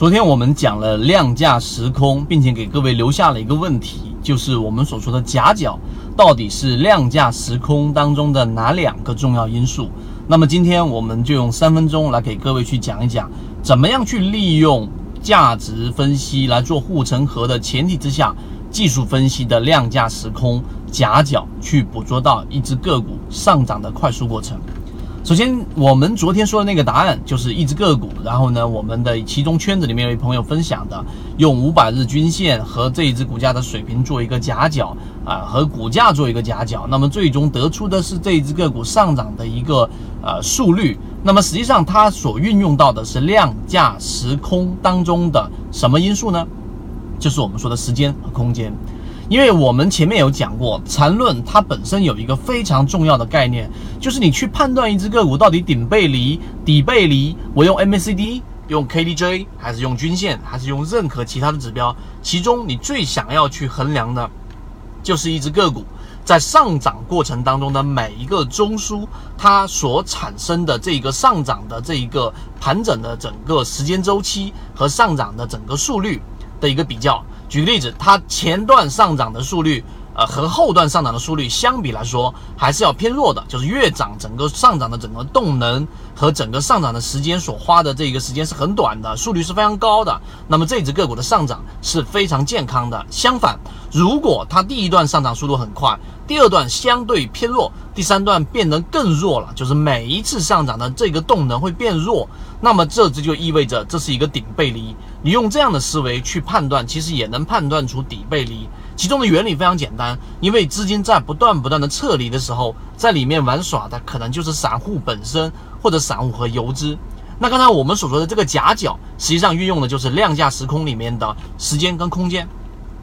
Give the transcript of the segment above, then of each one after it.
昨天我们讲了量价时空，并且给各位留下了一个问题，就是我们所说的夹角到底是量价时空当中的哪两个重要因素？那么今天我们就用三分钟来给各位去讲一讲，怎么样去利用价值分析来做护城河的前提之下，技术分析的量价时空夹角去捕捉到一只个股上涨的快速过程。首先，我们昨天说的那个答案就是一只个股。然后呢，我们的其中圈子里面有一朋友分享的，用五百日均线和这一只股价的水平做一个夹角啊，和股价做一个夹角。那么最终得出的是这一只个股上涨的一个呃速率。那么实际上它所运用到的是量价时空当中的什么因素呢？就是我们说的时间和空间。因为我们前面有讲过，缠论它本身有一个非常重要的概念，就是你去判断一只个股到底顶背离、底背离，我用 MACD、用 KDJ 还是用均线，还是用任何其他的指标，其中你最想要去衡量的，就是一只个股在上涨过程当中的每一个中枢，它所产生的这个上涨的这一个盘整的整个时间周期和上涨的整个速率的一个比较。举个例子，它前段上涨的速率，呃，和后段上涨的速率相比来说，还是要偏弱的。就是越涨，整个上涨的整个动能和整个上涨的时间所花的这个时间是很短的，速率是非常高的。那么这只个股的上涨是非常健康的。相反，如果它第一段上涨速度很快，第二段相对偏弱，第三段变得更弱了，就是每一次上涨的这个动能会变弱，那么这这就意味着这是一个顶背离。你用这样的思维去判断，其实也能判断出底背离。其中的原理非常简单，因为资金在不断不断的撤离的时候，在里面玩耍的可能就是散户本身或者散户和游资。那刚才我们所说的这个夹角，实际上运用的就是量价时空里面的时间跟空间。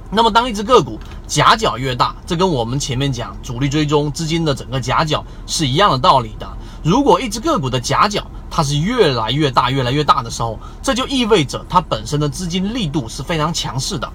那么，当一只个股夹角越大，这跟我们前面讲主力追踪资金的整个夹角是一样的道理的。如果一只个股的夹角它是越来越大、越来越大的时候，这就意味着它本身的资金力度是非常强势的，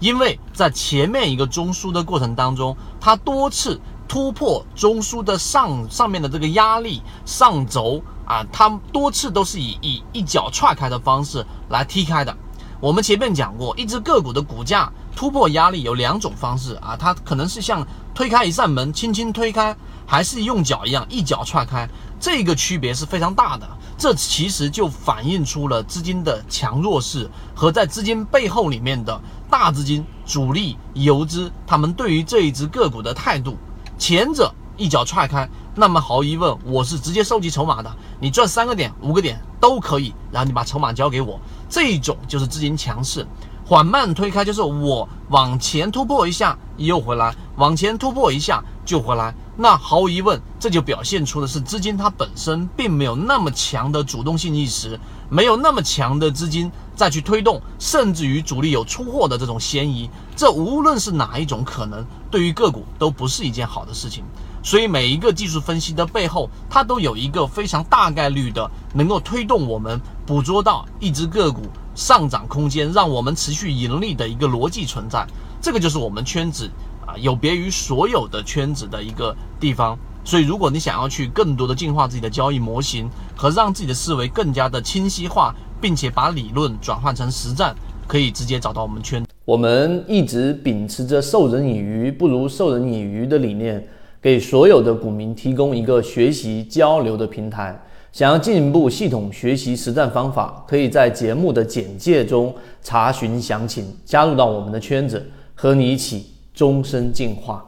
因为在前面一个中枢的过程当中，它多次突破中枢的上上面的这个压力上轴啊，它多次都是以以一脚踹开的方式来踢开的。我们前面讲过，一只个股的股价。突破压力有两种方式啊，它可能是像推开一扇门，轻轻推开，还是用脚一样一脚踹开，这个区别是非常大的。这其实就反映出了资金的强弱势和在资金背后里面的大资金、主力、游资他们对于这一只个股的态度。前者一脚踹开，那么毫无疑问，我是直接收集筹码的，你赚三个点、五个点都可以，然后你把筹码交给我，这一种就是资金强势。缓慢推开就是我往前突破一下又回来，往前突破一下就回来。那毫无疑问，这就表现出的是资金它本身并没有那么强的主动性意识，没有那么强的资金再去推动，甚至于主力有出货的这种嫌疑。这无论是哪一种可能，对于个股都不是一件好的事情。所以每一个技术分析的背后，它都有一个非常大概率的能够推动我们捕捉到一只个股。上涨空间让我们持续盈利的一个逻辑存在，这个就是我们圈子啊有别于所有的圈子的一个地方。所以，如果你想要去更多的进化自己的交易模型和让自己的思维更加的清晰化，并且把理论转换成实战，可以直接找到我们圈。我们一直秉持着授人以鱼不如授人以渔的理念，给所有的股民提供一个学习交流的平台。想要进一步系统学习实战方法，可以在节目的简介中查询详情，加入到我们的圈子，和你一起终身进化。